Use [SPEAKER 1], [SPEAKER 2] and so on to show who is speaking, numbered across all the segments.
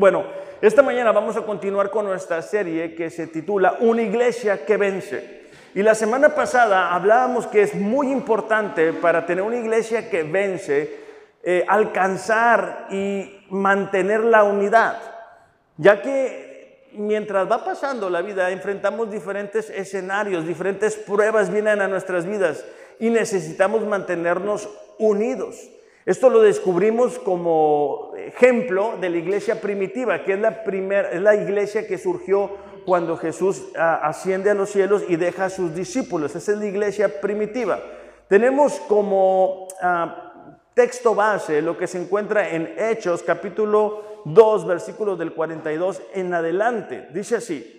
[SPEAKER 1] Bueno, esta mañana vamos a continuar con nuestra serie que se titula Una iglesia que vence. Y la semana pasada hablábamos que es muy importante para tener una iglesia que vence, eh, alcanzar y mantener la unidad, ya que mientras va pasando la vida enfrentamos diferentes escenarios, diferentes pruebas vienen a nuestras vidas y necesitamos mantenernos unidos. Esto lo descubrimos como ejemplo de la iglesia primitiva, que es la, primera, es la iglesia que surgió cuando Jesús ah, asciende a los cielos y deja a sus discípulos. Esa es la iglesia primitiva. Tenemos como ah, texto base lo que se encuentra en Hechos capítulo 2, versículos del 42 en adelante. Dice así,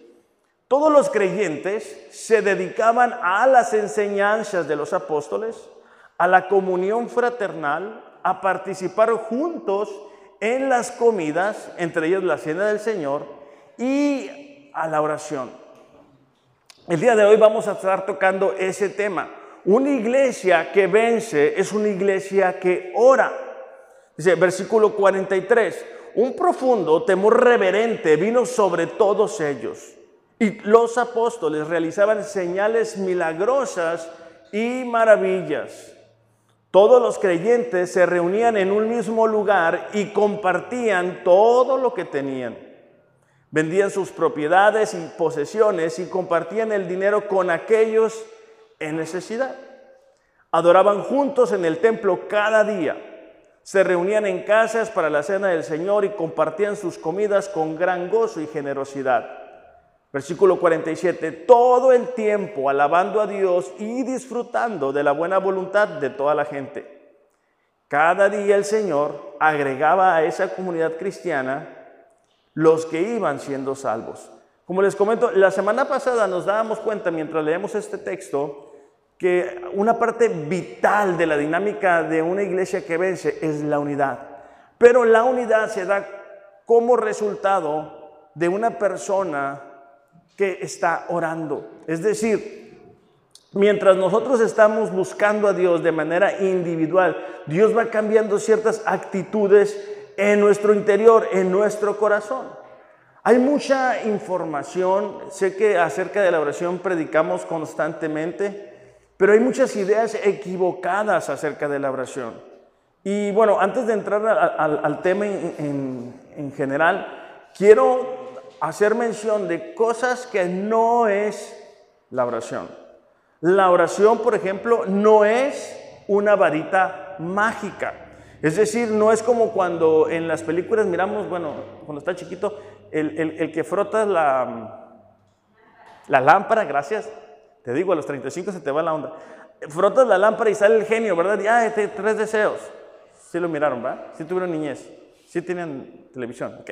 [SPEAKER 1] todos los creyentes se dedicaban a las enseñanzas de los apóstoles, a la comunión fraternal, a participar juntos en las comidas, entre ellas la cena del Señor, y a la oración. El día de hoy vamos a estar tocando ese tema. Una iglesia que vence es una iglesia que ora. Dice, versículo 43, un profundo temor reverente vino sobre todos ellos. Y los apóstoles realizaban señales milagrosas y maravillas. Todos los creyentes se reunían en un mismo lugar y compartían todo lo que tenían Vendían sus propiedades y posesiones y compartían el dinero con aquellos en necesidad. Adoraban juntos en el templo cada día. Se reunían en casas para la cena del Señor y compartían sus comidas con gran gozo y generosidad. Versículo 47. Todo el tiempo alabando a Dios y disfrutando de la buena voluntad de toda la gente. Cada día el Señor agregaba a esa comunidad cristiana los que iban siendo salvos. Como les comento, la semana pasada nos dábamos cuenta mientras leemos este texto que una parte vital de la dinámica de una iglesia que vence es la unidad. Pero la unidad se da como resultado de una persona que está orando. Es decir, mientras nosotros estamos buscando a Dios de manera individual, Dios va cambiando ciertas actitudes en nuestro interior, en nuestro corazón. Hay mucha información, sé que acerca de la oración predicamos constantemente, pero hay muchas ideas equivocadas acerca de la oración. Y bueno, antes de entrar al, tema en, en general, quiero hacer mención de cosas que no es la oración. La oración, por ejemplo, no es una varita mágica. Es decir, no es como cuando en las películas miramos, bueno, cuando está chiquito, el, que frota la, la lámpara, gracias, te digo, a los 35 se te va la onda. Frotas la lámpara y sale el genio, ¿verdad? Y, ah, este, tres deseos. Sí lo miraron, ¿verdad? Sí tuvieron niñez. Sí tienen televisión, ok.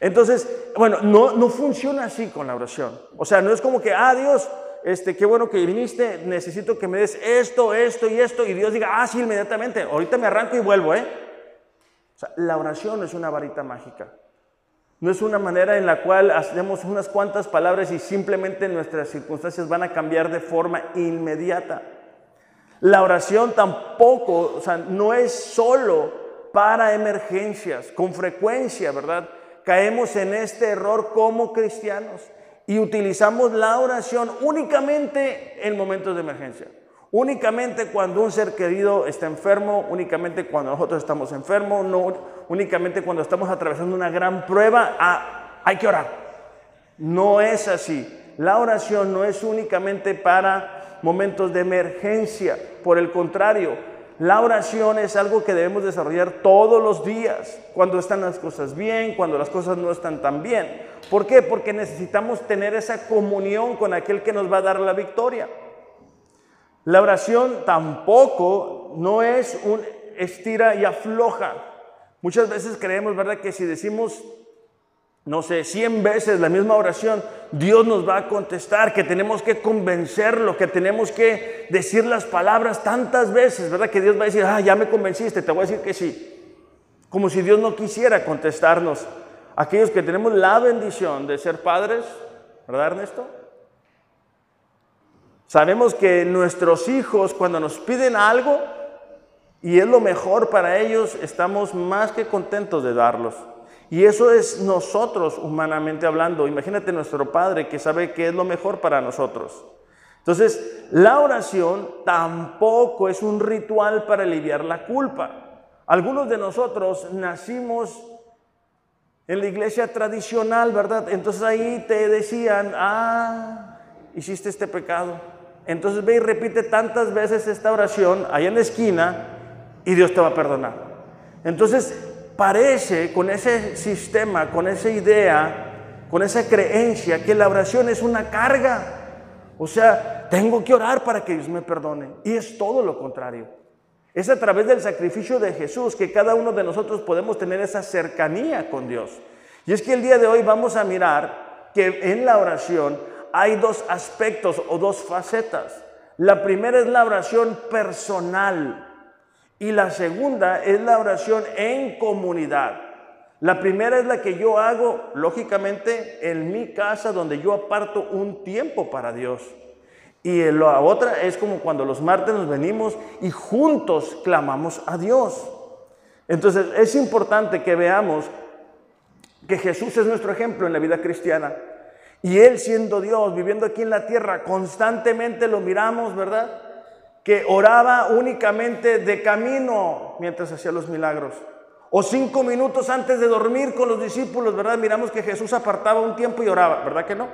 [SPEAKER 1] Entonces, bueno, no, no funciona así con la oración. O sea, no es como que, ah, Dios, este, qué bueno que viniste, necesito que me des esto, esto y esto, y Dios diga, ah, sí, inmediatamente, ahorita me arranco y vuelvo, ¿eh? O sea, la oración no es una varita mágica. No es una manera en la cual hacemos unas cuantas palabras y simplemente nuestras circunstancias van a cambiar de forma inmediata. La oración tampoco, o sea, no es solo para emergencias. Con frecuencia, ¿verdad? Caemos en este error como cristianos y utilizamos la oración únicamente en momentos de emergencia. Únicamente cuando un ser querido está enfermo, únicamente cuando nosotros estamos enfermos, no, únicamente cuando estamos atravesando una gran prueba, ah, hay que orar. No es así. La oración no es únicamente para momentos de emergencia, por el contrario, la oración es algo que debemos desarrollar todos los días, cuando están las cosas bien, cuando las cosas no están tan bien. ¿Por qué? Porque necesitamos tener esa comunión con aquel que nos va a dar la victoria. La oración tampoco no es un estira y afloja. Muchas veces creemos, ¿verdad?, que si decimos no sé, 100 veces la misma oración, Dios nos va a contestar, que tenemos que convencerlo, que tenemos que decir las palabras tantas veces, ¿verdad? Que Dios va a decir, ah, ya me convenciste, te voy a decir que sí. Como si Dios no quisiera contestarnos. Aquellos que tenemos la bendición de ser padres, ¿verdad Ernesto? Sabemos que nuestros hijos cuando nos piden algo y es lo mejor para ellos, estamos más que contentos de darlos. Y eso es nosotros humanamente hablando. Imagínate nuestro Padre que sabe qué es lo mejor para nosotros. Entonces, la oración tampoco es un ritual para aliviar la culpa. Algunos de nosotros nacimos en la iglesia tradicional, ¿verdad? Entonces ahí te decían, ah, hiciste este pecado. Entonces ve y repite tantas veces esta oración allá en la esquina y Dios te va a perdonar. Entonces parece con ese sistema, con esa idea, con esa creencia que la oración es una carga. O sea, tengo que orar para que Dios me perdone. Y es todo lo contrario. Es a través del sacrificio de Jesús que cada uno de nosotros podemos tener esa cercanía con Dios. Y es que el día de hoy vamos a mirar que en la oración hay dos aspectos o dos facetas. La primera es la oración personal y la segunda es la oración en comunidad. La primera es la que yo hago, lógicamente, en mi casa, donde yo aparto un tiempo para Dios. Y la otra es como cuando los martes nos venimos y juntos clamamos a Dios. Entonces es importante que veamos que Jesús es nuestro ejemplo en la vida cristiana. Y Él siendo Dios, viviendo aquí en la tierra, constantemente lo miramos, ¿verdad? Que oraba únicamente de camino mientras hacía los milagros. O cinco minutos antes de dormir con los discípulos, ¿verdad? Miramos que Jesús apartaba un tiempo y oraba, ¿verdad que no?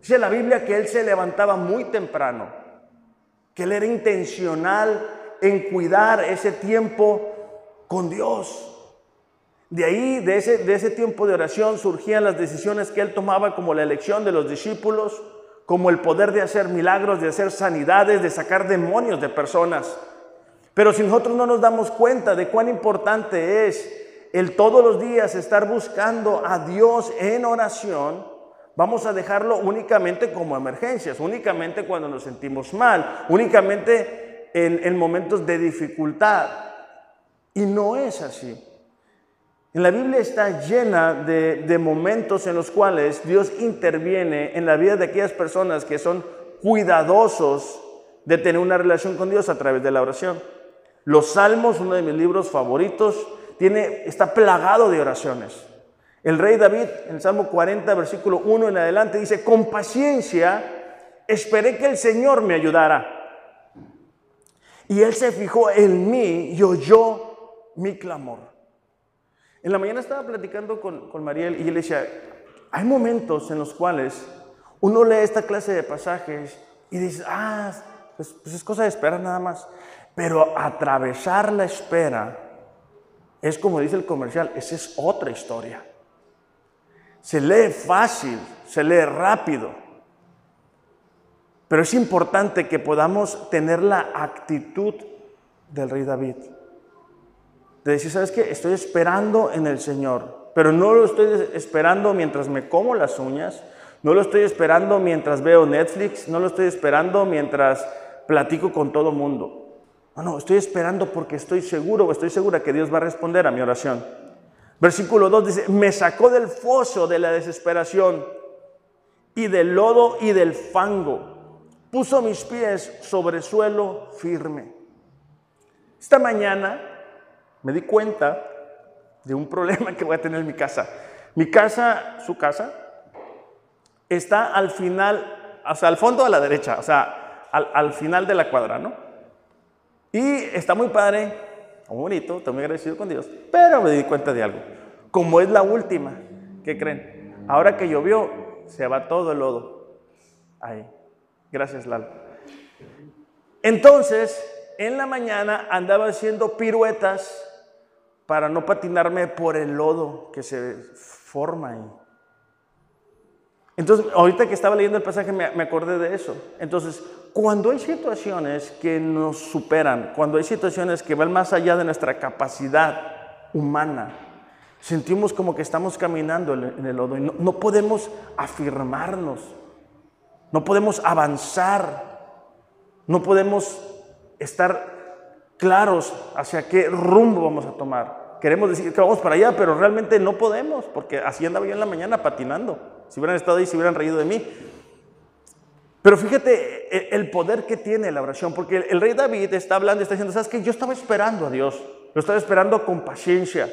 [SPEAKER 1] Dice la Biblia que Él se levantaba muy temprano, que Él era intencional en cuidar ese tiempo con Dios. De ahí, de ese, de ese tiempo de oración, surgían las decisiones que él tomaba, como la elección de los discípulos, como el poder de hacer milagros, de hacer sanidades, de sacar demonios de personas. Pero si nosotros no nos damos cuenta de cuán importante es el todos los días estar buscando a Dios en oración, vamos a dejarlo únicamente como emergencias, únicamente cuando nos sentimos mal, únicamente en, en momentos de dificultad. Y no es así. En la Biblia está llena de, momentos en los cuales Dios interviene en la vida de aquellas personas que son cuidadosos de tener una relación con Dios a través de la oración. Los Salmos, uno de mis libros favoritos, tiene, está plagado de oraciones. El rey David, en el Salmo 40, versículo 1 en adelante, dice, con paciencia esperé que el Señor me ayudara. Y Él se fijó en mí y oyó mi clamor. En la mañana estaba platicando con, con Mariel y él le decía, hay momentos en los cuales uno lee esta clase de pasajes y dice, ah, pues, pues es cosa de esperar nada más. Pero atravesar la espera es como dice el comercial, esa es otra historia. Se lee fácil, se lee rápido. Pero es importante que podamos tener la actitud del rey David de decir, ¿sabes qué? Estoy esperando en el Señor, pero no lo estoy esperando mientras me como las uñas, no lo estoy esperando mientras veo Netflix, no lo estoy esperando mientras platico con todo mundo. No, no, estoy esperando porque estoy seguro o estoy segura que Dios va a responder a mi oración. Versículo 2 dice, me sacó del foso de la desesperación y del lodo y del fango. Puso mis pies sobre suelo firme. Esta mañana me di cuenta de un problema que voy a tener en mi casa. Mi casa, su casa, está al final, o sea, al fondo a la derecha, o sea, al, final de la cuadra, ¿no? Y está muy padre, muy bonito, estoy muy agradecido con Dios, pero me di cuenta de algo. Como es la última, ¿qué creen? Ahora que llovió, se va todo el lodo. Ahí. Gracias, Lalo. Entonces, en la mañana andaba haciendo piruetas para no patinarme por el lodo que se forma ahí. Entonces, ahorita que estaba leyendo el pasaje me, acordé de eso. Entonces, cuando hay situaciones que nos superan, cuando hay situaciones que van más allá de nuestra capacidad humana, sentimos como que estamos caminando en el lodo y no, no podemos afirmarnos, no podemos avanzar, no podemos estar claros hacia qué rumbo vamos a tomar. Queremos decir que vamos para allá, pero realmente no podemos, porque así andaba yo en la mañana patinando. Si hubieran estado ahí, se hubieran reído de mí. Pero fíjate e, el poder que tiene la oración, porque el rey David está hablando está diciendo, ¿sabes qué? Yo estaba esperando a Dios, lo estaba esperando con paciencia.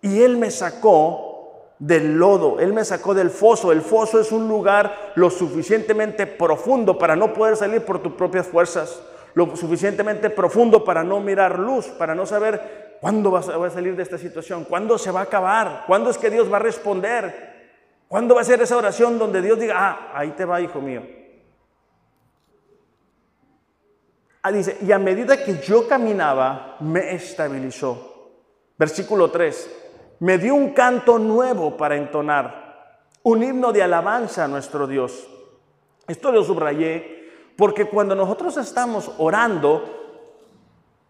[SPEAKER 1] Y Él me sacó del lodo, Él me sacó del foso. El foso es un lugar lo suficientemente profundo para no poder salir por tus propias fuerzas, lo suficientemente profundo para no mirar luz, para no saber cuándo vas a salir de esta situación, cuándo se va a acabar, cuándo es que Dios va a responder, cuándo va a ser esa oración donde Dios diga, ah, ahí te va, hijo mío. Ah, dice, y a medida que yo caminaba, me estabilizó. Versículo 3 me dio un canto nuevo para entonar, un himno de alabanza a nuestro Dios. Esto lo subrayé porque cuando nosotros estamos orando,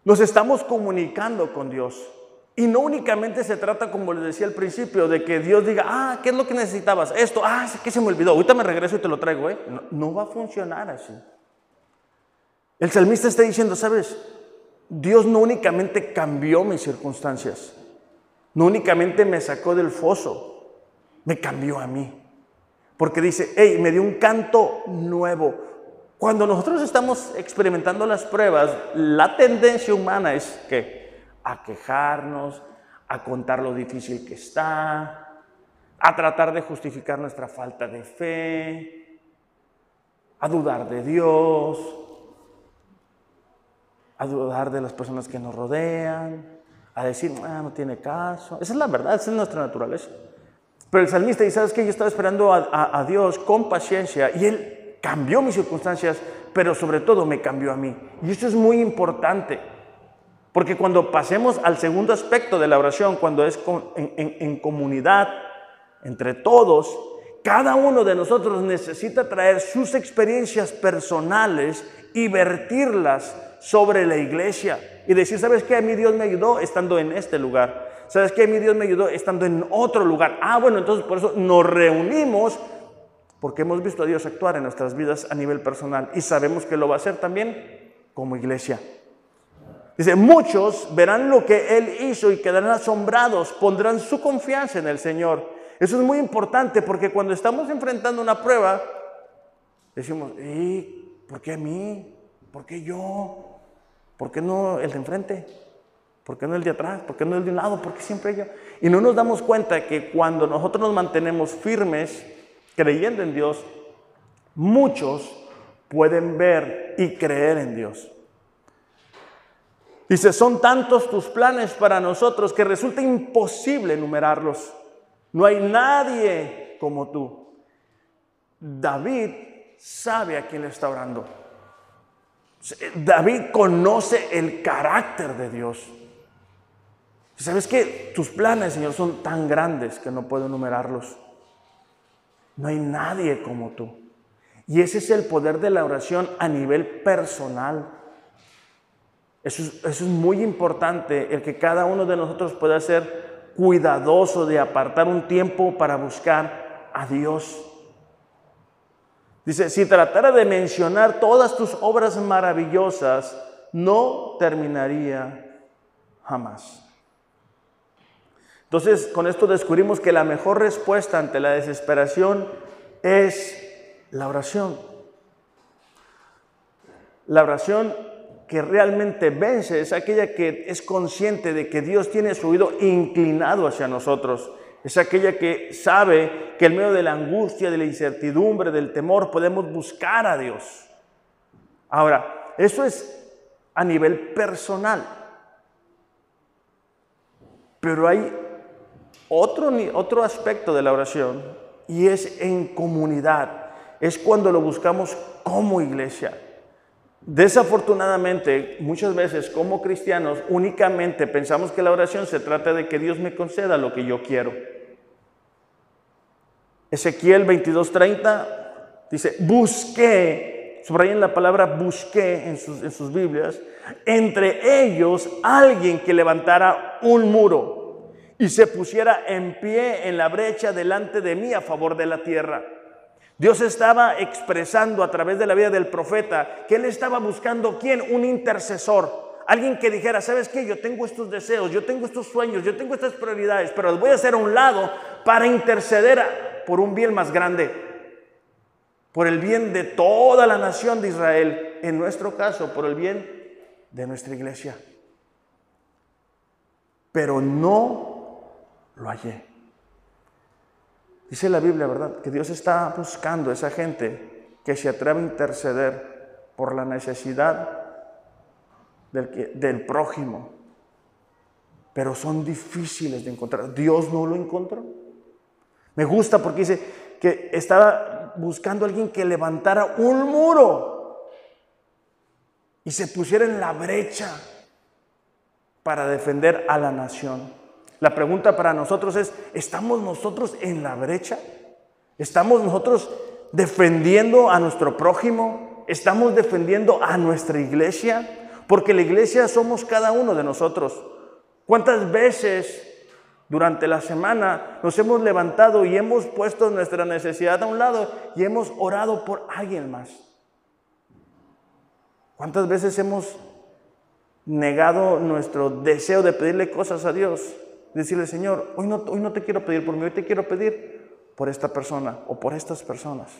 [SPEAKER 1] nos estamos comunicando con Dios. Y no únicamente se trata, como les decía al principio, de que Dios diga, ah, ¿qué es lo que necesitabas? Esto, ah, es que se me olvidó, ahorita me regreso y te lo traigo, ¿eh? No, no va a funcionar así. El salmista está diciendo, ¿sabes? Dios no únicamente cambió mis circunstancias, no únicamente me sacó del foso, me cambió a mí. Porque dice, hey, me dio un canto nuevo. Cuando nosotros estamos experimentando las pruebas, la tendencia humana es que a quejarnos, a contar lo difícil que está, a tratar de justificar nuestra falta de fe, a dudar de Dios, a dudar de las personas que nos rodean a decir, ah, no tiene caso. Esa es la verdad, esa es nuestra naturaleza. Pero el salmista dice, ¿sabes qué? Yo estaba esperando a, a Dios con paciencia y Él cambió mis circunstancias, pero sobre todo me cambió a mí. Y esto es muy importante, porque cuando pasemos al segundo aspecto de la oración, cuando es en, en, en comunidad, entre todos, cada uno de nosotros necesita traer sus experiencias personales y vertirlas sobre la iglesia y decir, ¿sabes qué? A mí Dios me ayudó estando en este lugar. ¿Sabes qué? A mí Dios me ayudó estando en otro lugar. Ah, bueno, entonces por eso nos reunimos porque hemos visto a Dios actuar en nuestras vidas a nivel personal y sabemos que lo va a hacer también como iglesia. Dice, muchos verán lo que Él hizo y quedarán asombrados, pondrán su confianza en el Señor. Eso es muy importante porque cuando estamos enfrentando una prueba, decimos, ¿y por qué a mí? ¿Por qué yo? ¿Por qué no el de enfrente? ¿Por qué no el de atrás? ¿Por qué no el de un lado? ¿Por qué siempre yo? Y no nos damos cuenta que cuando nosotros nos mantenemos firmes, creyendo en Dios, muchos pueden ver y creer en Dios. Dice, son tantos tus planes para nosotros que resulta imposible enumerarlos. No hay nadie como tú. David sabe a quién le está orando. David conoce el carácter de Dios. ¿Sabes que Tus planes, Señor, son tan grandes que no puedo enumerarlos. No hay nadie como tú. Y ese es el poder de la oración a nivel personal. Eso es, muy importante, el que cada uno de nosotros pueda ser cuidadoso de apartar un tiempo para buscar a Dios. Dice, si tratara de mencionar todas tus obras maravillosas, no terminaría jamás. Entonces, con esto descubrimos que la mejor respuesta ante la desesperación es la oración. La oración que realmente vence es aquella que es consciente de que Dios tiene su oído inclinado hacia nosotros es aquella que sabe que en medio de la angustia, de la incertidumbre, del temor, podemos buscar a Dios. Ahora, eso es a nivel personal. Pero hay otro, otro aspecto de la oración y es en comunidad. Es cuando lo buscamos como iglesia. Desafortunadamente, muchas veces como cristianos únicamente pensamos que la oración se trata de que Dios me conceda lo que yo quiero. Ezequiel 22:30 dice, busqué, subrayen la palabra busqué en sus, en sus Biblias, entre ellos alguien que levantara un muro y se pusiera en pie en la brecha delante de mí a favor de la tierra. Dios estaba expresando a través de la vida del profeta que él estaba buscando quién? Un intercesor. Alguien que dijera, ¿sabes qué? Yo tengo estos deseos, yo tengo estos sueños, yo tengo estas prioridades, pero los voy a hacer a un lado para interceder por un bien más grande, por el bien de toda la nación de Israel, en nuestro caso, por el bien de nuestra iglesia. Pero no lo hallé. Dice la Biblia, ¿verdad? Que Dios está buscando a esa gente que se atreve a interceder por la necesidad del, del prójimo. Pero son difíciles de encontrar. Dios no lo encontró. Me gusta porque dice que estaba buscando a alguien que levantara un muro y se pusiera en la brecha para defender a la nación. La pregunta para nosotros es, ¿estamos nosotros en la brecha? ¿Estamos nosotros defendiendo a nuestro prójimo? ¿Estamos defendiendo a nuestra iglesia? Porque la iglesia somos cada uno de nosotros. ¿Cuántas veces durante la semana nos hemos levantado y hemos puesto nuestra necesidad a un lado y hemos orado por alguien más? ¿Cuántas veces hemos negado nuestro deseo de pedirle cosas a Dios? Decirle, Señor, hoy no, hoy no te quiero pedir por mí, hoy te quiero pedir por esta persona o por estas personas.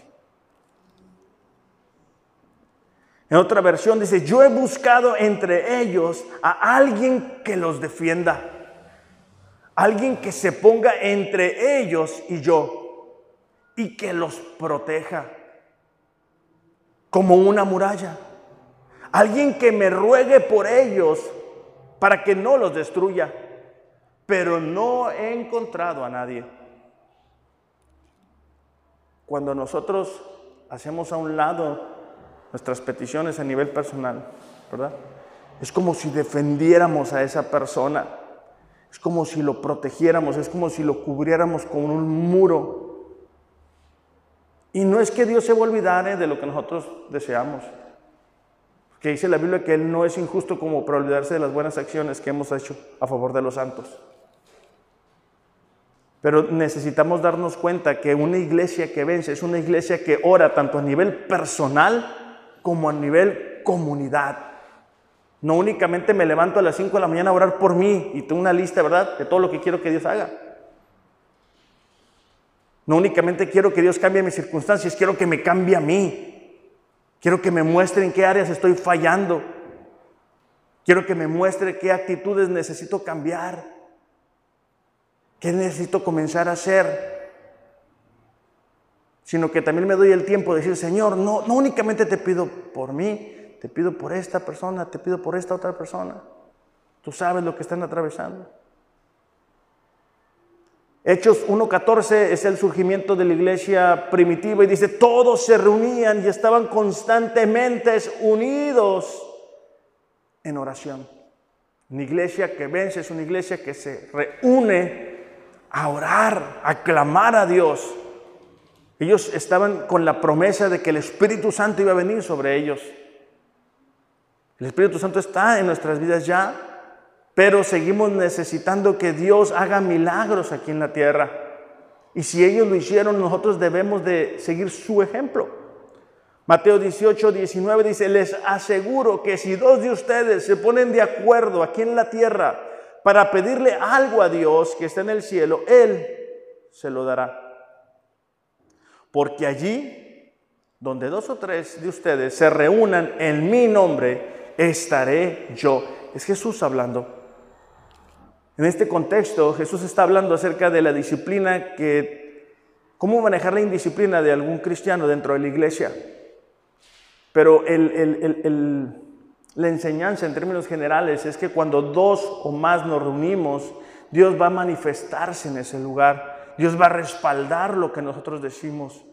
[SPEAKER 1] En otra versión dice, yo he buscado entre ellos a alguien que los defienda, alguien que se ponga entre ellos y yo y que los proteja como una muralla. Alguien que me ruegue por ellos para que no los destruya pero no he encontrado a nadie. Cuando nosotros hacemos a un lado nuestras peticiones a nivel personal, ¿verdad? Es como si defendiéramos a esa persona, es como si lo protegiéramos, es como si lo cubriéramos con un muro. Y no es que Dios se olvidare de lo que nosotros deseamos, que dice la Biblia que Él no es injusto como para olvidarse de las buenas acciones que hemos hecho a favor de los santos. Pero necesitamos darnos cuenta que una iglesia que vence es una iglesia que ora tanto a nivel personal como a nivel comunidad. No únicamente me levanto a las 5 de la mañana a orar por mí y tengo una lista, ¿verdad?, de todo lo que quiero que Dios haga. No únicamente quiero que Dios cambie mis circunstancias, quiero que me cambie a mí. Quiero que me muestre en qué áreas estoy fallando. Quiero que me muestre qué actitudes necesito cambiar. ¿Qué necesito comenzar a hacer? Sino que también me doy el tiempo de decir, Señor, no, no únicamente te pido por mí, te pido por esta persona, te pido por esta otra persona. Tú sabes lo que están atravesando. Hechos 1.14 es el surgimiento de la iglesia primitiva y dice, todos se reunían y estaban constantemente unidos en oración. Una iglesia que vence es una iglesia que se reúne a orar, a clamar a Dios. Ellos estaban con la promesa de que el Espíritu Santo iba a venir sobre ellos. El Espíritu Santo está en nuestras vidas ya, pero seguimos necesitando que Dios haga milagros aquí en la tierra. Y si ellos lo hicieron, nosotros debemos de seguir su ejemplo. Mateo 18, 19 dice, les aseguro que si dos de ustedes se ponen de acuerdo aquí en la tierra para pedirle algo a Dios que está en el cielo, Él se lo dará. Porque allí, donde dos o tres de ustedes se reúnan en mi nombre, estaré yo. Es Jesús hablando. En este contexto, Jesús está hablando acerca de la disciplina que, cómo manejar la indisciplina de algún cristiano dentro de la iglesia. Pero el, el, el la enseñanza en términos generales es que cuando dos o más nos reunimos, Dios va a manifestarse en ese lugar. Dios va a respaldar lo que nosotros decimos.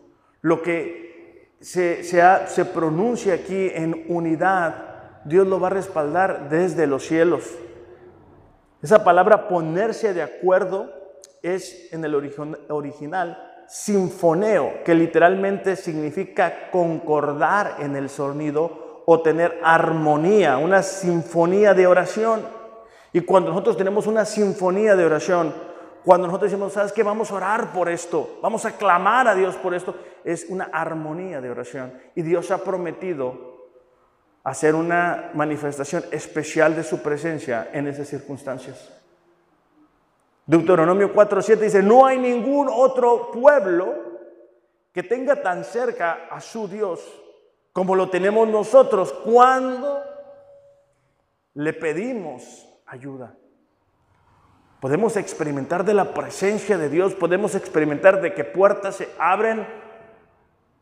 [SPEAKER 1] Lo que se, se, pronuncia aquí en unidad, Dios lo va a respaldar desde los cielos. Esa palabra ponerse de acuerdo es en el original sinfoneo, que literalmente significa concordar en el sonido o tener armonía, una sinfonía de oración. Y cuando nosotros tenemos una sinfonía de oración, cuando nosotros decimos, ¿sabes qué? Vamos a orar por esto, vamos a clamar a Dios por esto, es una armonía de oración. Y Dios ha prometido hacer una manifestación especial de su presencia en esas circunstancias. Deuteronomio 4.7 dice, no hay ningún otro pueblo que tenga tan cerca a su Dios como lo tenemos nosotros cuando le pedimos ayuda. Podemos experimentar de la presencia de Dios, podemos experimentar de que puertas se abren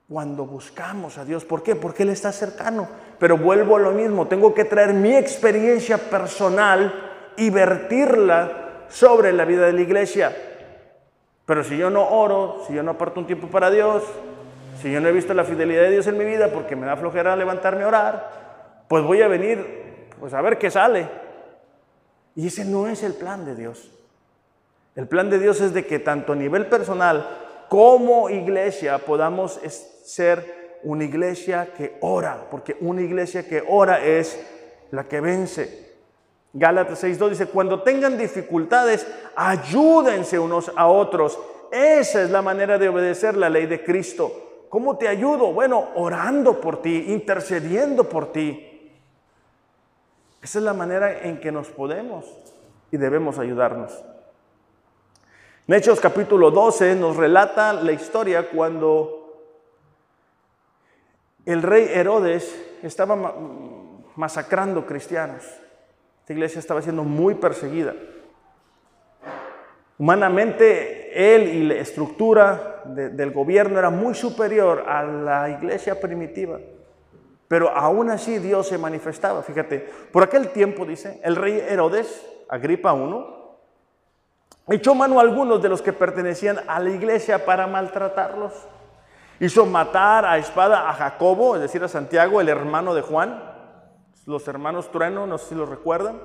[SPEAKER 1] cuando buscamos a Dios. ¿Por qué? Porque Él está cercano. Pero vuelvo a lo mismo, tengo que traer mi experiencia personal y vertirla sobre la vida de la iglesia. Pero si yo no oro, si yo no aparto un tiempo para Dios, si yo no he visto la fidelidad de Dios en mi vida porque me da flojera levantarme a orar, pues voy a venir pues a ver qué sale. Y ese no es el plan de Dios. El plan de Dios es de que tanto a nivel personal como iglesia podamos ser una iglesia que ora, porque una iglesia que ora es la que vence. Gálatas 6.2 dice, cuando tengan dificultades, ayúdense unos a otros. Esa es la manera de obedecer la ley de Cristo. ¿Cómo te ayudo? Bueno, orando por ti, intercediendo por ti. Esa es la manera en que nos podemos y debemos ayudarnos. En Hechos capítulo 12 nos relata la historia cuando el rey Herodes estaba masacrando cristianos. Esta iglesia estaba siendo muy perseguida. Humanamente, él y la estructura del gobierno era muy superior a la iglesia primitiva. Pero aún así Dios se manifestaba. Fíjate, por aquel tiempo, dice, el rey Herodes, Agripa I, echó mano a algunos de los que pertenecían a la iglesia para maltratarlos. Hizo matar a espada a Jacobo, es decir, a Santiago, el hermano de Juan, los hermanos Trueno, no sé si lo recuerdan.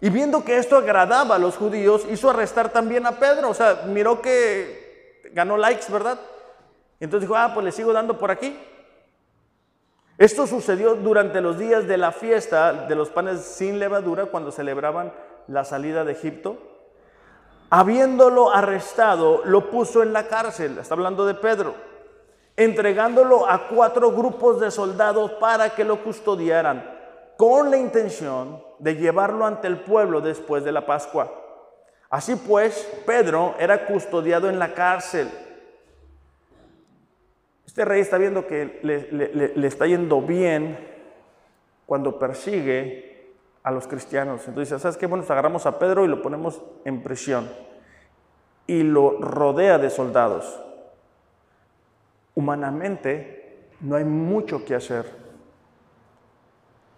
[SPEAKER 1] Y viendo que esto agradaba a los judíos, hizo arrestar también a Pedro. O sea, miró que ganó likes, ¿verdad? Entonces dijo, ah, pues le sigo dando por aquí. Esto sucedió durante los días de la fiesta de los panes sin levadura, cuando celebraban la salida de Egipto. Habiéndolo arrestado, lo puso en la cárcel, está hablando de Pedro, entregándolo a cuatro grupos de soldados para que lo custodiaran, con la intención de llevarlo ante el pueblo después de la Pascua. Así pues, Pedro era custodiado en la cárcel este rey está viendo que le, está yendo bien cuando persigue a los cristianos. Entonces ¿sabes qué? Bueno, agarramos a Pedro y lo ponemos en prisión. Y lo rodea de soldados. Humanamente no hay mucho que hacer.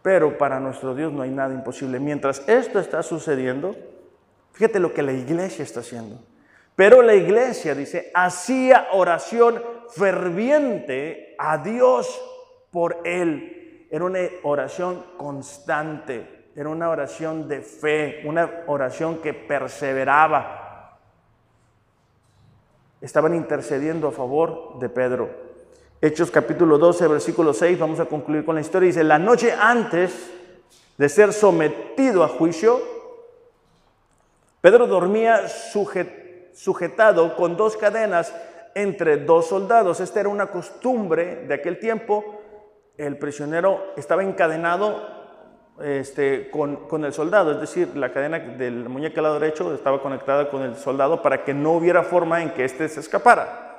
[SPEAKER 1] Pero para nuestro Dios no hay nada imposible. Mientras esto está sucediendo, fíjate lo que la iglesia está haciendo. Pero la iglesia, dice, hacía oración ferviente a Dios por él. Era una oración constante, era una oración de fe, una oración que perseveraba. Estaban intercediendo a favor de Pedro. Hechos capítulo 12, versículo 6, vamos a concluir con la historia. Dice, la noche antes de ser sometido a juicio, Pedro dormía sujetado con dos cadenas entre dos soldados. Esta era una costumbre de aquel tiempo. El prisionero estaba encadenado este, con, el soldado, es decir, la cadena del muñeca al lado derecho estaba conectada con el soldado para que no hubiera forma en que éste se escapara.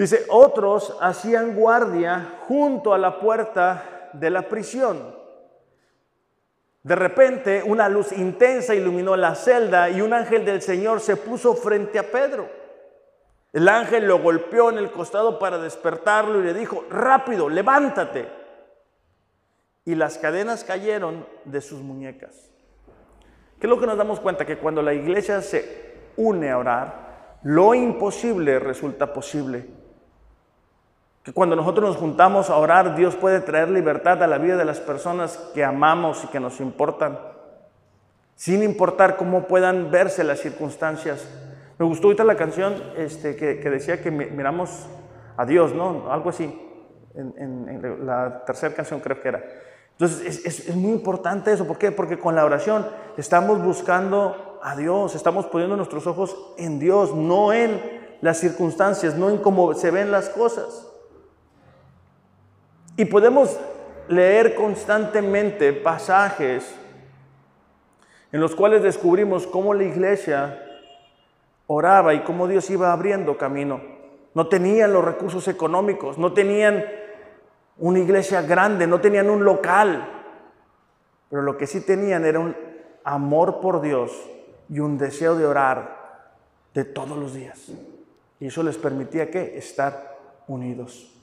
[SPEAKER 1] Dice, otros hacían guardia junto a la puerta de la prisión. De repente una luz intensa iluminó la celda y un ángel del Señor se puso frente a Pedro. El ángel lo golpeó en el costado para despertarlo y le dijo, rápido, levántate. Y las cadenas cayeron de sus muñecas. ¿Qué es lo que nos damos cuenta? Que cuando la iglesia se une a orar, lo imposible resulta posible. Que cuando nosotros nos juntamos a orar, Dios puede traer libertad a la vida de las personas que amamos y que nos importan, sin importar cómo puedan verse las circunstancias. Me gustó ahorita la canción este, que, decía que miramos a Dios, ¿no? Algo así, en, la tercera canción creo que era. Entonces es, es, muy importante eso, ¿por qué? Porque con la oración estamos buscando a Dios, estamos poniendo nuestros ojos en Dios, no en las circunstancias, no en cómo se ven las cosas. Y podemos leer constantemente pasajes en los cuales descubrimos cómo la iglesia oraba y cómo Dios iba abriendo camino. No tenían los recursos económicos, no tenían una iglesia grande, no tenían un local, pero lo que sí tenían era un amor por Dios y un deseo de orar de todos los días. Y eso les permitía que estar unidos.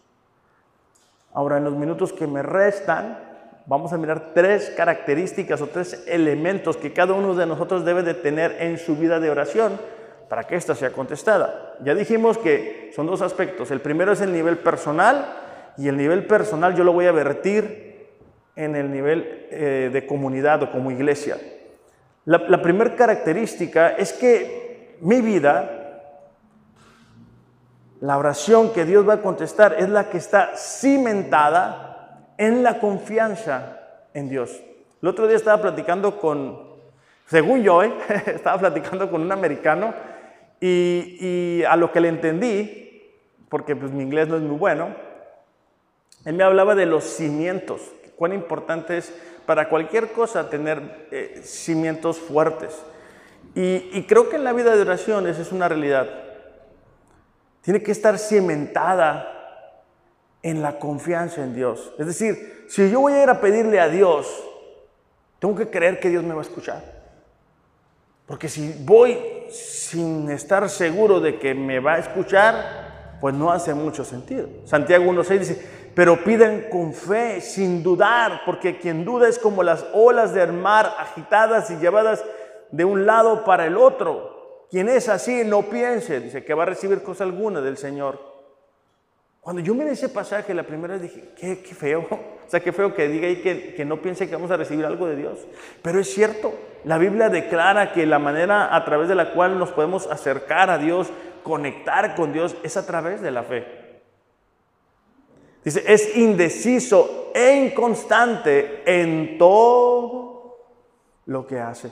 [SPEAKER 1] Ahora, en los minutos que me restan, vamos a mirar tres características o tres elementos que cada uno de nosotros debe de tener en su vida de oración para que ésta sea contestada. Ya dijimos que son dos aspectos. El primero es el nivel personal y el nivel personal yo lo voy a vertir en el nivel eh, de comunidad o como iglesia. La, la primera característica es que mi vida, la oración que Dios va a contestar es la que está cimentada en la confianza en Dios. El otro día estaba platicando con, según yo, ¿eh? estaba platicando con un americano y, a lo que le entendí, porque pues mi inglés no es muy bueno, él me hablaba de los cimientos, cuán importante es para cualquier cosa tener eh, cimientos fuertes. Y, y, creo que en la vida de oración esa es una realidad. Tiene que estar cimentada en la confianza en Dios. Es decir, si yo voy a ir a pedirle a Dios, tengo que creer que Dios me va a escuchar. Porque si voy sin estar seguro de que me va a escuchar, pues no hace mucho sentido. Santiago 1.6 dice, pero piden con fe, sin dudar, porque quien duda es como las olas del mar agitadas y llevadas de un lado para el otro. Quien es así, no piense, dice, que va a recibir cosa alguna del Señor. Cuando yo miré ese pasaje la primera vez dije, qué, qué feo. O sea, qué feo que diga ahí que, que no piense que vamos a recibir algo de Dios. Pero es cierto, la Biblia declara que la manera a través de la cual nos podemos acercar a Dios, conectar con Dios, es a través de la fe. Dice, es indeciso e inconstante en todo lo que hace.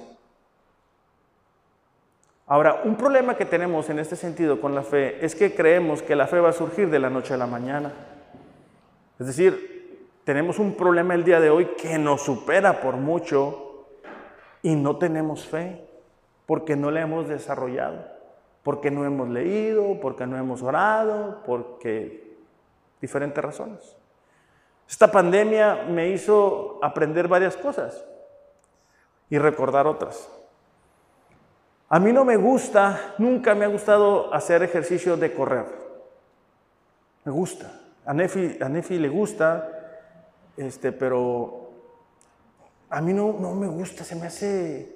[SPEAKER 1] Ahora, un problema que tenemos en este sentido con la fe es que creemos que la fe va a surgir de la noche a la mañana. Es decir, tenemos un problema el día de hoy que nos supera por mucho y no tenemos fe porque no la hemos desarrollado, porque no hemos leído, porque no hemos orado, porque diferentes razones. Esta pandemia me hizo aprender varias cosas y recordar otras. A mí no me gusta, nunca me ha gustado hacer ejercicio de correr. Me gusta. A Nefi, le gusta, este, pero a mí no, no me gusta, se me hace,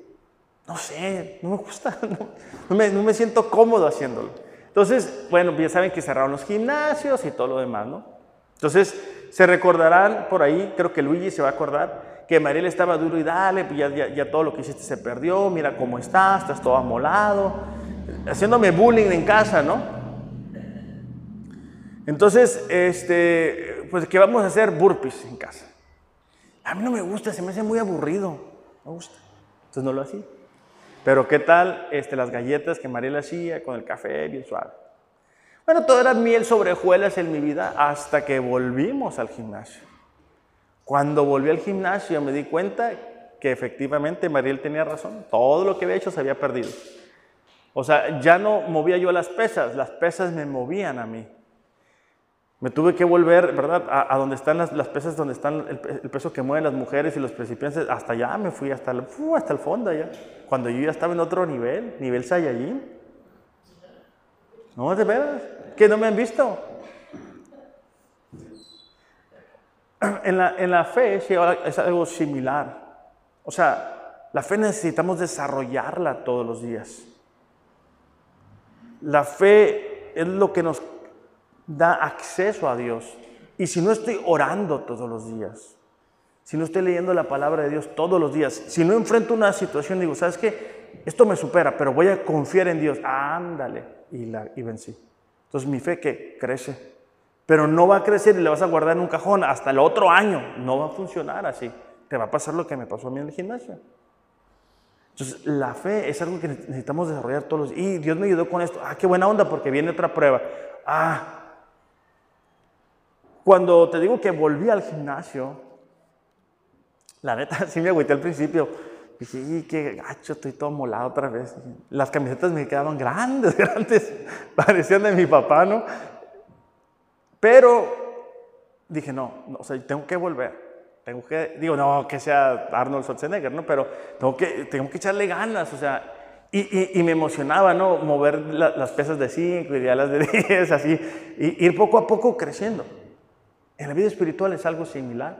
[SPEAKER 1] no sé, no me gusta, no, me, no me siento cómodo haciéndolo. Entonces, bueno, ya saben que cerraron los gimnasios y todo lo demás, ¿no? Entonces, se recordarán por ahí, creo que Luigi se va a acordar, que Mariel estaba duro y dale, pues ya, ya, todo lo que hiciste se perdió, mira cómo estás, estás todo amolado, haciéndome bullying en casa, ¿no? Entonces, este, pues que vamos a hacer burpees en casa. A mí no me gusta, se me hace muy aburrido, me gusta. Entonces no lo hacía. Pero qué tal este, las galletas que Mariel hacía con el café bien suave. Bueno, todo era miel sobre hojuelas en mi vida hasta que volvimos al gimnasio. Cuando volví al gimnasio me di cuenta que efectivamente Mariel tenía razón. Todo lo que había hecho se había perdido. O sea, ya no movía yo las pesas, las pesas me movían a mí. Me tuve que volver, ¿verdad? A, donde están las, pesas, donde están el, peso que mueven las mujeres y los principiantes. Hasta allá me fui, hasta el, hasta el fondo allá. Cuando yo ya estaba en otro nivel, nivel Saiyajin. No, de veras, que no me han visto. En la, en la fe es algo similar. O sea, la fe necesitamos desarrollarla todos los días. La fe es lo que nos da acceso a Dios. Y si no estoy orando todos los días, si no estoy leyendo la palabra de Dios todos los días, si no enfrento una situación, digo, ¿sabes qué? Esto me supera, pero voy a confiar en Dios. Ándale. Y, la, y vencí. Entonces mi fe que crece pero no va a crecer y le vas a guardar en un cajón hasta el otro año. No va a funcionar así. Te va a pasar lo que me pasó a mí en el gimnasio. Entonces, la fe es algo que necesitamos desarrollar todos los Y Dios me ayudó con esto. Ah, qué buena onda, porque viene otra prueba. Ah, cuando te digo que volví al gimnasio, la neta, sí me agüité al principio. Dije, qué gacho, estoy todo molado otra vez. Las camisetas me quedaban grandes, grandes. Parecían de mi papá, ¿no? Pero dije, no, o sea, tengo que volver. Tengo que, digo, no que sea Arnold Schwarzenegger, ¿no? Pero tengo que, tengo que echarle ganas, o sea, Y, me emocionaba, ¿no? Mover las pesas de 5 y las de 10, así, y ir poco a poco creciendo. En la vida espiritual es algo similar.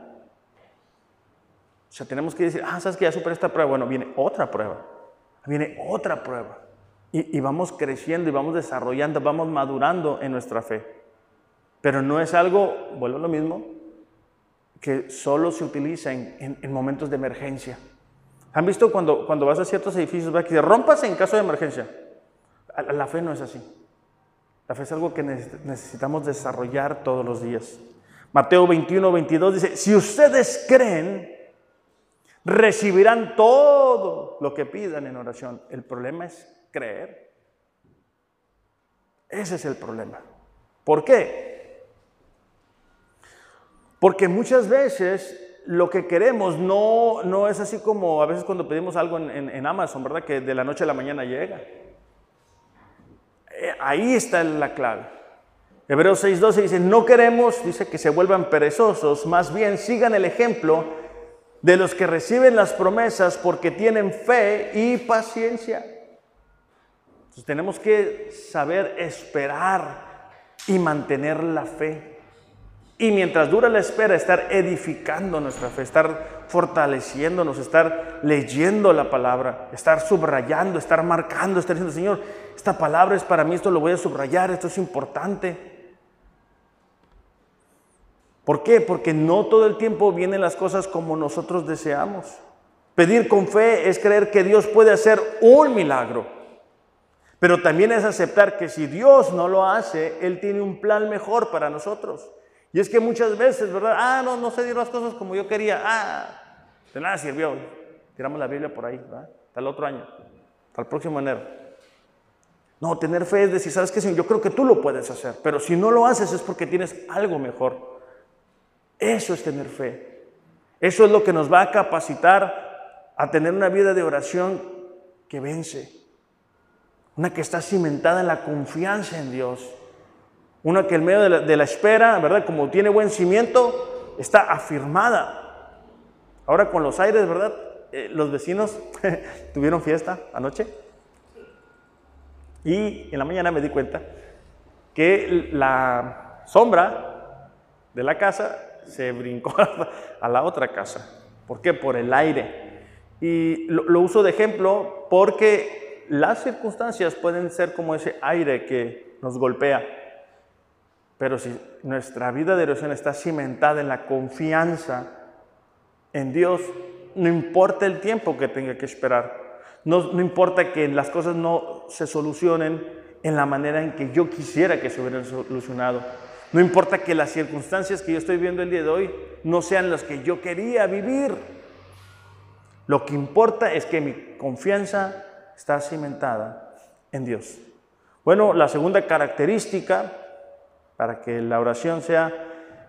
[SPEAKER 1] O sea, tenemos que decir, ah, sabes que ya superé esta prueba. Bueno, viene otra prueba. Viene otra prueba. Y, y vamos creciendo y vamos desarrollando, vamos madurando en nuestra fe. Pero no es algo, vuelvo a lo mismo, que solo se utiliza en, en momentos de emergencia. ¿Han visto cuando, cuando vas a ciertos edificios, va que rompas en caso de emergencia? La fe no es así. La fe es algo que necesitamos desarrollar todos los días. Mateo 21, 22 dice, si ustedes creen, recibirán todo lo que pidan en oración. El problema es creer. Ese es el problema. ¿Por qué? Porque muchas veces lo que queremos no, no es así como a veces cuando pedimos algo en, Amazon, ¿verdad? Que de la noche a la mañana llega. Eh, ahí está la clave. Hebreos 6:12 dice, no queremos, dice que se vuelvan perezosos, más bien sigan el ejemplo de los que reciben las promesas porque tienen fe y paciencia. Entonces tenemos que saber esperar y mantener la fe. Y mientras dura la espera, estar edificando nuestra fe, estar fortaleciéndonos, estar leyendo la palabra, estar subrayando, estar marcando, estar diciendo, Señor, esta palabra es para mí, esto lo voy a subrayar, esto es importante. ¿Por qué? Porque no todo el tiempo vienen las cosas como nosotros deseamos. Pedir con fe es creer que Dios puede hacer un milagro. Pero también es aceptar que si Dios no lo hace, Él tiene un plan mejor para nosotros. Y es que muchas veces, ¿verdad? Ah, no, no se dieron las cosas como yo quería. Ah, de nada sirvió. Tiramos la Biblia por ahí, ¿verdad? Hasta el otro año, hasta el próximo enero. No, tener fe es decir, ¿sabes qué, Señor? Yo creo que tú lo puedes hacer, pero si no lo haces es porque tienes algo mejor. Eso es tener fe. Eso es lo que nos va a capacitar a tener una vida de oración que vence. Una que está cimentada en la confianza en Dios. Una que en medio de la, espera, ¿verdad? Como tiene buen cimiento, está afirmada. Ahora con los aires, ¿verdad? Eh, los vecinos tuvieron fiesta anoche. Y en la mañana me di cuenta que la sombra de la casa se brincó a la otra casa. ¿Por qué? Por el aire. Y lo uso de ejemplo porque las circunstancias pueden ser como ese aire que nos golpea. Pero si nuestra vida de oración está cimentada en la confianza en Dios, no importa el tiempo que tenga que esperar, no, no, importa que las cosas no se solucionen en la manera en que yo quisiera que se hubieran solucionado, no importa que las circunstancias que yo estoy viendo el día de hoy no sean las que yo quería vivir. Lo que importa es que mi confianza está cimentada en Dios. Bueno, la segunda característica para que la oración sea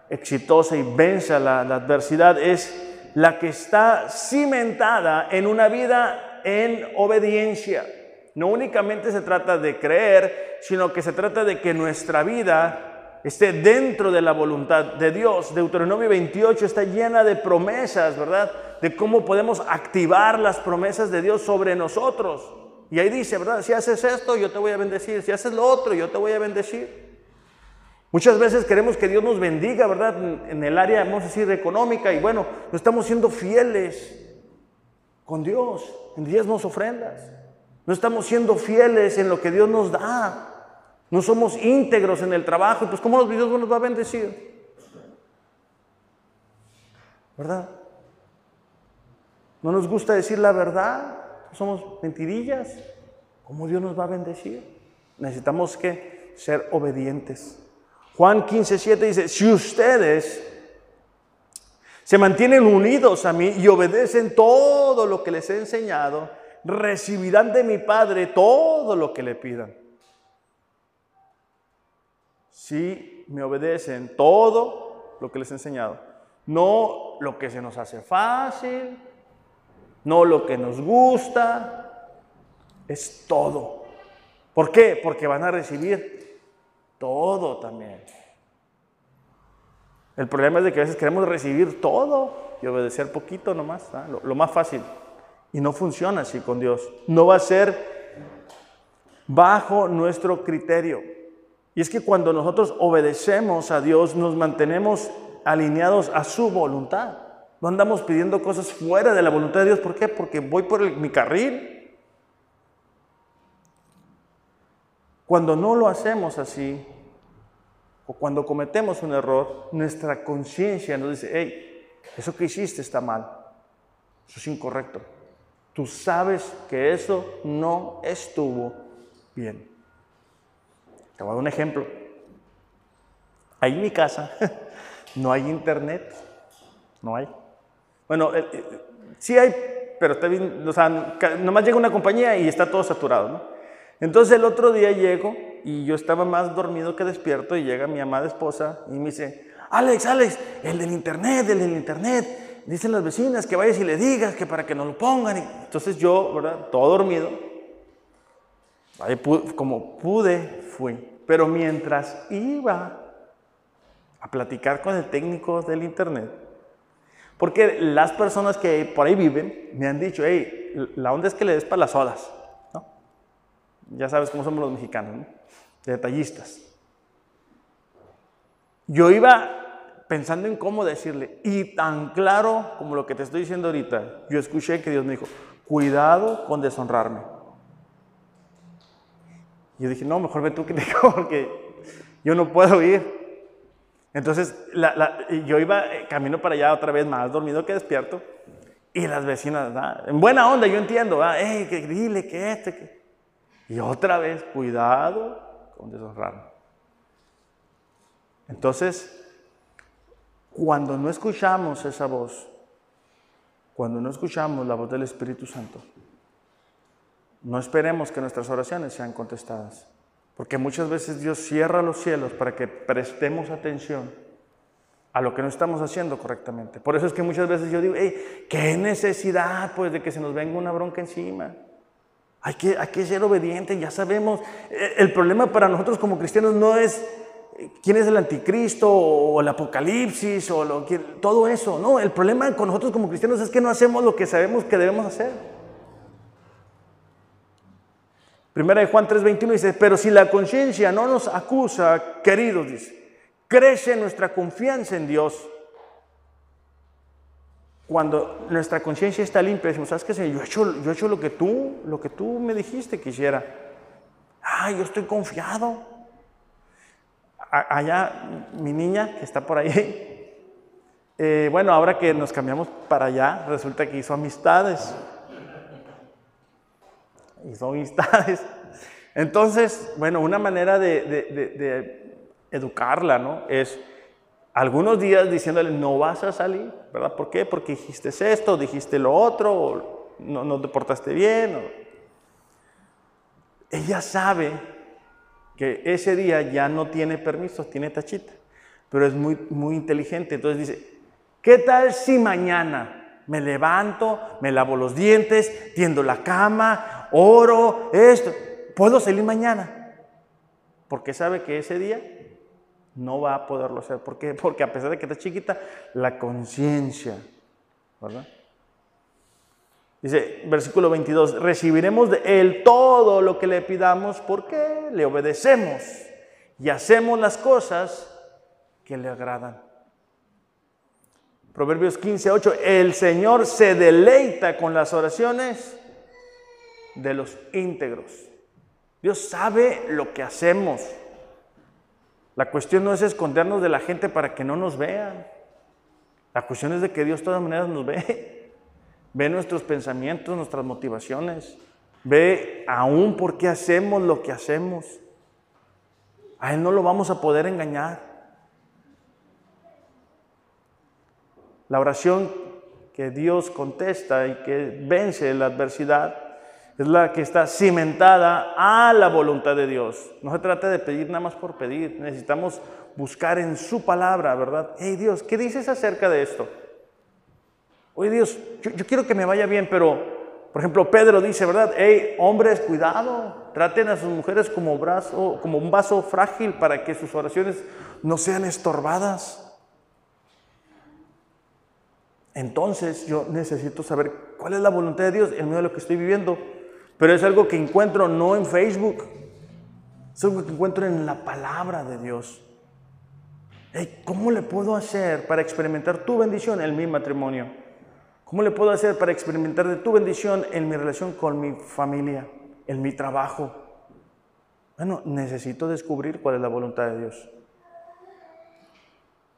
[SPEAKER 1] exitosa y venza la, adversidad es la que está cimentada en una vida en obediencia. No únicamente se trata de creer, sino que se trata de que nuestra vida esté dentro de la voluntad de Dios. Deuteronomio 28 está llena de promesas, ¿verdad? De cómo podemos activar las promesas de Dios sobre nosotros. Y ahí dice, ¿verdad? Si haces esto, yo te voy a bendecir. Si haces lo otro, yo te voy a bendecir. Muchas veces queremos que Dios nos bendiga, ¿verdad? En el área, vamos a decir, económica, y bueno, no estamos siendo fieles con Dios en diezmos ofrendas. No estamos siendo fieles en lo que Dios nos da. No somos íntegros en el trabajo. Pues, ¿cómo Dios nos va a bendecir? ¿Verdad? No nos gusta decir la verdad. Somos mentirillas. ¿Cómo Dios nos va a bendecir? Necesitamos que ser obedientes. Juan 15, 7 dice, si ustedes se mantienen unidos a mí y obedecen todo lo que les he enseñado, recibirán de mi Padre todo lo que le pidan. Si me obedecen todo lo que les he enseñado, no lo que se nos hace fácil, no lo que nos gusta, es todo. ¿Por qué? Porque van a recibir todo también. El problema es de que a veces queremos recibir todo y obedecer poquito nomás, lo, más fácil. Y no funciona así con Dios. No va a ser bajo nuestro criterio. Y es que cuando nosotros obedecemos a Dios, nos mantenemos alineados a su voluntad. No andamos pidiendo cosas fuera de la voluntad de Dios. ¿Por qué? Porque voy por mi carril. Cuando no lo hacemos así, o cuando cometemos un error, nuestra conciencia nos dice, hey, eso que hiciste está mal, eso es incorrecto. Tú sabes que eso no estuvo bien. Te voy a dar un ejemplo. Ahí en mi casa no hay internet, no hay. Bueno, eh, eh, sí hay, pero está bien, o sea, nomás llega una compañía y está todo saturado, ¿no? Entonces el otro día llego y yo estaba más dormido que despierto y llega mi amada esposa y me dice, Alex, Alex, el del internet, el del internet, dicen las vecinas que vayas y le digas que para que nos lo pongan. Entonces yo, ¿verdad? Todo dormido, como pude, fui. Pero mientras iba a platicar con el técnico del internet, porque las personas que por ahí viven me han dicho, hey, la onda es que le des para las olas. Ya sabes cómo somos los mexicanos, ¿no? detallistas. Yo iba pensando en cómo decirle, y tan claro como lo que te estoy diciendo ahorita, yo escuché que Dios me dijo, cuidado con deshonrarme. Y yo dije, no, mejor ve tú que te digo, porque yo no puedo ir. Entonces, yo iba eh, camino para allá otra vez más dormido que despierto, y las vecinas, en buena onda, yo entiendo, hey, que dile que este, que... Y otra vez, cuidado con deshonrar. Entonces, cuando no escuchamos esa voz, cuando no escuchamos la voz del Espíritu Santo, no esperemos que nuestras oraciones sean contestadas. Porque muchas veces Dios cierra los cielos para que prestemos atención a lo que no estamos haciendo correctamente. Por eso es que muchas veces yo digo, hey, qué necesidad pues de que se nos venga una bronca encima. Hay que, hay que ser obedientes, ya sabemos. Eh, el problema para nosotros como cristianos no es eh, quién es el anticristo o el apocalipsis o lo, todo eso. No, el problema con nosotros como cristianos es que no hacemos lo que sabemos que debemos hacer. Primera de Juan 3:21 dice, pero si la conciencia no nos acusa, queridos, dice, crece nuestra confianza en Dios cuando nuestra conciencia está limpia, decimos, ¿sabes qué, Señor? Yo he hecho, yo he hecho lo, que tú, lo que tú me dijiste que hiciera. Ah, yo estoy confiado. allá, mi niña, que está por ahí, eh, bueno, ahora que nos cambiamos para allá, resulta que hizo amistades. Hizo amistades. Entonces, bueno, una manera de, de educarla, ¿no? Es algunos días diciéndole, no vas a salir, ¿verdad? ¿Por qué? Porque dijiste esto, dijiste lo otro, o no, te portaste bien. Ella sabe que ese día ya no tiene permiso, tiene tachita, pero es muy, muy inteligente. Entonces dice, ¿qué tal si mañana me levanto, me lavo los dientes, tiendo la cama, oro, esto? ¿Puedo salir mañana? Porque sabe que ese día no va a poderlo hacer. ¿Por qué? Porque a pesar de que está chiquita, la conciencia, ¿verdad? Dice, versículo 22, recibiremos de Él todo lo que le pidamos porque le obedecemos y hacemos las cosas que le agradan. Proverbios 15, 8, el Señor se deleita con las oraciones de los íntegros. Dios sabe lo que hacemos. La cuestión no es escondernos de la gente para que no nos vean. La cuestión es de que Dios de todas maneras nos ve. Ve nuestros pensamientos, nuestras motivaciones. Ve aún por qué hacemos lo que hacemos. A Él no lo vamos a poder engañar. La oración que Dios contesta y que vence la adversidad es la que está cimentada a la voluntad de Dios. No se trata de pedir nada más por pedir, necesitamos buscar en su palabra, ¿verdad? Hey Dios, ¿qué dices acerca de esto? Oye Dios, yo, quiero que me vaya bien, pero, por ejemplo, Pedro dice, ¿verdad? Hey, hombres, cuidado, traten a sus mujeres como, brazo, como un vaso frágil para que sus oraciones no sean estorbadas. Entonces yo necesito saber cuál es la voluntad de Dios en medio de lo que estoy viviendo. Pero es algo que encuentro no en Facebook, Es algo que encuentro en la palabra de Dios. ¿Cómo le puedo hacer para experimentar tu bendición en mi matrimonio? ¿Cómo le puedo hacer para experimentar de tu bendición en mi relación con mi familia, en mi trabajo? Bueno, necesito descubrir cuál es la voluntad de Dios.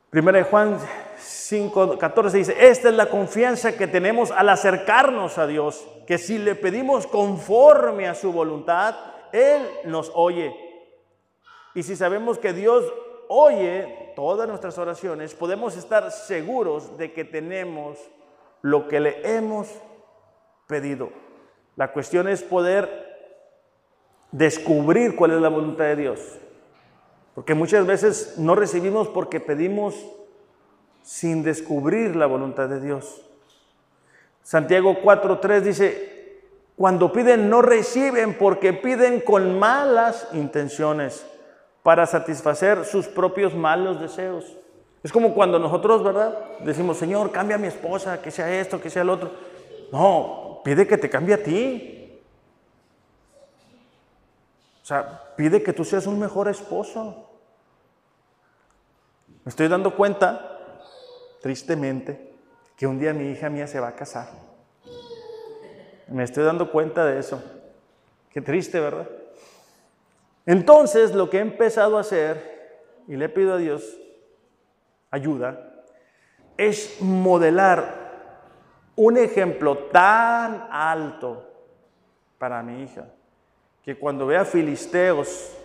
[SPEAKER 1] Primera de Juan 5, 14 dice, esta es la confianza que tenemos al acercarnos a Dios, que si le pedimos conforme a su voluntad, Él nos oye. Y si sabemos que Dios oye todas nuestras oraciones, podemos estar seguros de que tenemos lo que le hemos pedido. La cuestión es poder descubrir cuál es la voluntad de Dios. Porque muchas veces no recibimos porque pedimos sin descubrir la voluntad de Dios. Santiago 4.3 dice, cuando piden no reciben porque piden con malas intenciones para satisfacer sus propios malos deseos. Es como cuando nosotros, ¿verdad? Decimos, Señor, cambia a mi esposa, que sea esto, que sea el otro. No, pide que te cambie a ti. O sea, pide que tú seas un mejor esposo. Me estoy dando cuenta, tristemente, que un día mi hija mía se va a casar. Me estoy dando cuenta de eso. Qué triste, ¿verdad? Entonces, lo que he empezado a hacer, y le pido a Dios ayuda, es modelar un ejemplo tan alto para mi hija, que cuando vea filisteos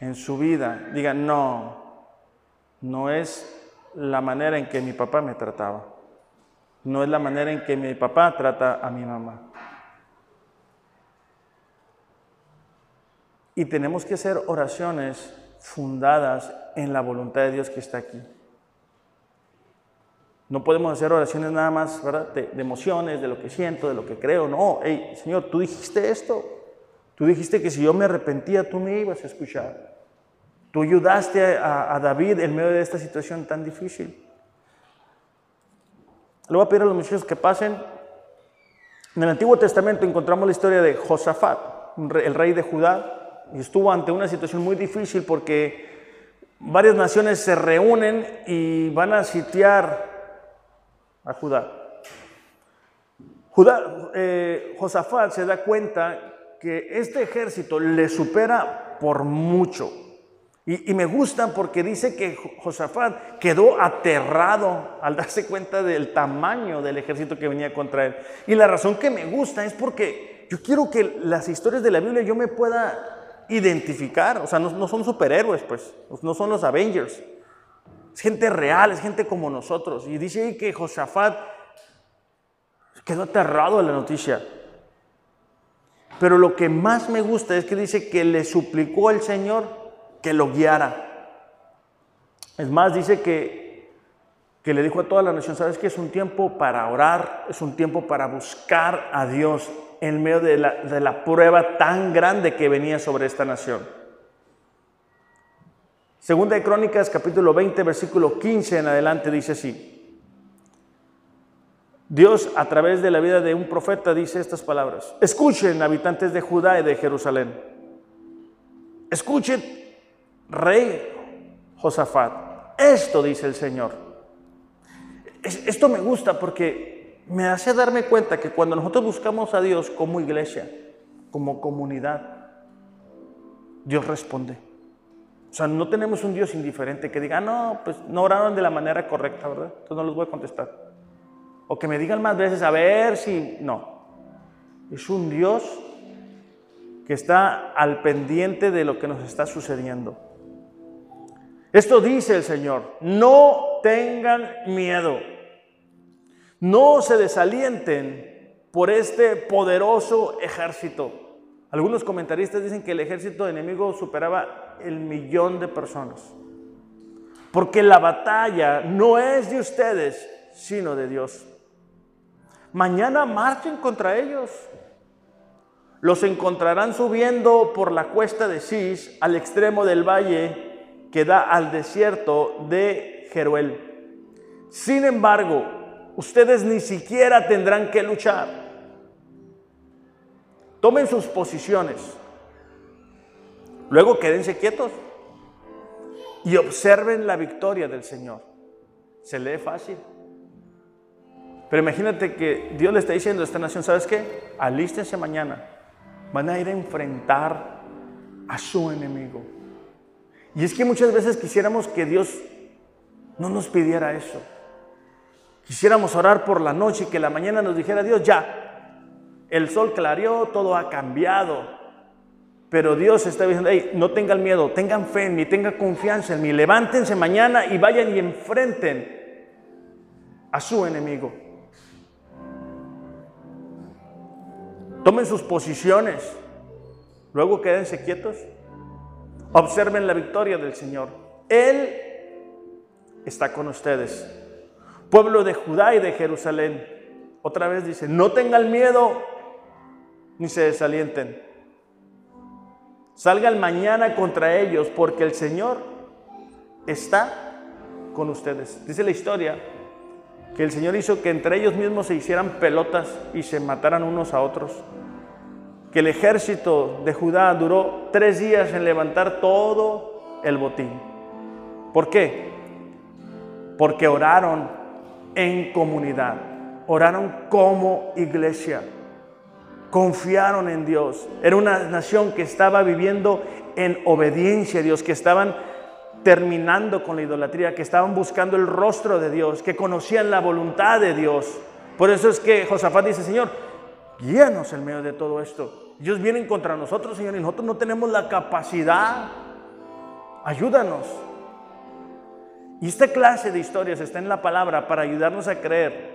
[SPEAKER 1] en su vida, diga, no, no es la manera en que mi papá me trataba, no es la manera en que mi papá trata a mi mamá. Y tenemos que hacer oraciones fundadas en la voluntad de Dios que está aquí. No podemos hacer oraciones nada más De, emociones, de lo que siento, de lo que creo. No, hey, Señor, tú dijiste esto. Tú dijiste que si yo me arrepentía, tú me ibas a escuchar. Tú ayudaste a David en medio de esta situación tan difícil. Le voy a pedir a los muchachos que pasen. En el Antiguo Testamento encontramos la historia de Josafat, el rey de Judá y estuvo ante una situación muy difícil porque varias naciones se reúnen y van a sitiar a Judá. Judá eh, Josafat se da cuenta que este ejército le supera por mucho. Y, me gusta porque dice que Josafat quedó aterrado al darse cuenta del tamaño del ejército que venía contra él. Y la razón que me gusta es porque yo quiero que las historias de la Biblia yo me pueda identificar, o sea, no, son superhéroes, pues, no son los Avengers. Es gente real, es gente como nosotros. Y dice ahí que Josafat quedó aterrado de la noticia. Pero lo que más me gusta es que dice que le suplicó al Señor que lo guiara. Es más, dice que, que le dijo a toda la nación, sabes que es un tiempo para orar, es un tiempo para buscar a Dios, en medio de la, prueba tan grande que venía sobre esta nación. Segunda de Crónicas, capítulo 20, versículo 15 en adelante, dice así. Dios, a través de la vida de un profeta, dice estas palabras. Escuchen, habitantes de Judá y de Jerusalén. Escuchen, rey Josafat. Esto dice el Señor. Esto me gusta porque me hace darme cuenta que cuando nosotros buscamos a Dios como iglesia, como comunidad, Dios responde. O sea, no tenemos un Dios indiferente que diga, no, pues no oraron de la manera correcta, ¿verdad? Entonces no los voy a contestar. O que me digan más veces, a ver si... No. Es un Dios que está al pendiente de lo que nos está sucediendo. Esto dice el Señor, no tengan miedo. No se desalienten por este poderoso ejército. Algunos comentaristas dicen que el ejército enemigo superaba el millón de personas. Porque la batalla no es de ustedes, sino de Dios. Mañana marchen contra ellos. Los encontrarán subiendo por la cuesta de Cis al extremo del valle que da al desierto de Jeruel. Sin embargo, ustedes ni siquiera tendrán que luchar. Tomen sus posiciones. Luego quédense quietos y observen la victoria del Señor. Se lee fácil. Pero imagínate que Dios le está diciendo a esta nación, ¿sabes qué? Alístense mañana. Van a ir a enfrentar a su enemigo. Y es que muchas veces quisiéramos que Dios no nos pidiera eso. Quisiéramos orar por la noche y que la mañana nos dijera Dios, ya, el sol clareó, todo ha cambiado. Pero Dios está diciendo, hey, no tengan miedo, tengan fe en mí, tengan confianza en mí, levántense mañana y vayan y enfrenten a su enemigo. Tomen sus posiciones, luego quédense quietos, observen la victoria del Señor. Él está con ustedes. Pueblo de Judá y de Jerusalén. Otra vez dice, no tengan miedo ni se desalienten. Salgan mañana contra ellos porque el Señor está con ustedes. Dice la historia que el Señor hizo que entre ellos mismos se hicieran pelotas y se mataran unos a otros. Que el ejército de Judá duró tres días en levantar todo el botín. ¿Por qué? Porque oraron en comunidad, oraron como iglesia confiaron en Dios. Era una nación que estaba viviendo en obediencia a Dios, que estaban terminando con la idolatría, que estaban buscando el rostro de Dios, que conocían la voluntad de Dios. Por eso es que Josafat dice, Señor, guíanos en medio de todo esto. Ellos vienen contra nosotros, Señor, y nosotros no tenemos la capacidad. Ayúdanos. Y esta clase de historias está en la palabra para ayudarnos a creer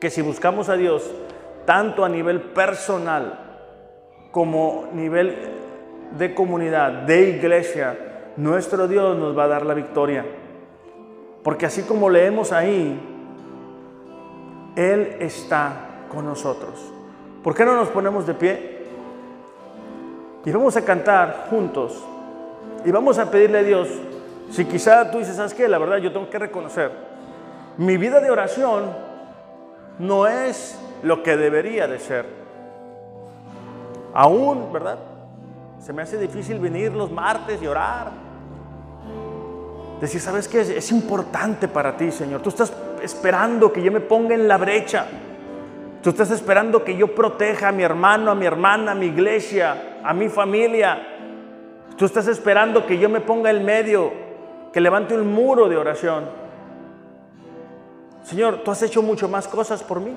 [SPEAKER 1] que si buscamos a Dios, tanto a nivel personal como nivel de comunidad, de iglesia, nuestro Dios nos va a dar la victoria. Porque así como leemos ahí, Él está con nosotros. ¿Por qué no nos ponemos de pie? Y vamos a cantar juntos. Y vamos a pedirle a Dios, si quizá tú dices, ¿sabes qué? La verdad yo tengo que reconocer, mi vida de oración no es lo que debería de ser. Aún, ¿verdad? Se me hace difícil venir los martes y orar. Decir, ¿sabes qué? Es, importante para ti, Señor. Tú estás esperando que yo me ponga en la brecha. Tú estás esperando que yo proteja a mi hermano, a mi hermana, a mi iglesia, a mi familia. Tú estás esperando que yo me ponga en medio, que levante un muro de oración. Señor, tú has hecho mucho más cosas por mí.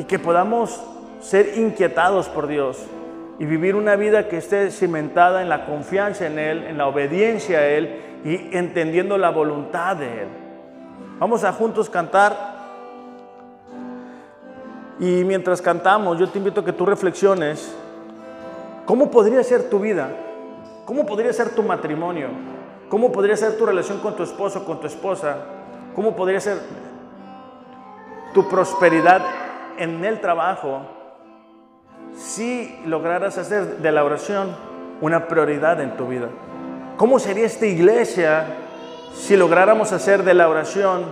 [SPEAKER 1] y que podamos ser inquietados por Dios y vivir una vida que esté cimentada en la confianza en Él, en la obediencia a Él y entendiendo la voluntad de Él. Vamos a juntos cantar. Y mientras cantamos yo te invito a que tú reflexiones. Cómo podría ser tu vida, cómo podría ser tu matrimonio, cómo podría ser tu relación con tu esposo, con tu esposa, cómo podría ser tu prosperidad en el trabajo si lograras hacer de la oración una prioridad en tu vida? ¿Cómo sería esta iglesia si lográramos hacer de la oración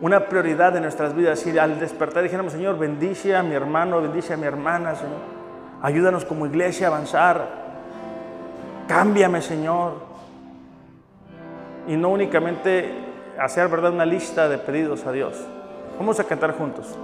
[SPEAKER 1] una prioridad en nuestras vidas? Si al despertar dijéramos, Señor, bendice a mi hermano, bendice a mi hermana, Señor. Ayúdanos como iglesia a avanzar. Cámbiame, Señor. Y no únicamente hacer, ¿verdad?, una lista de pedidos a Dios. Vamos a cantar juntos.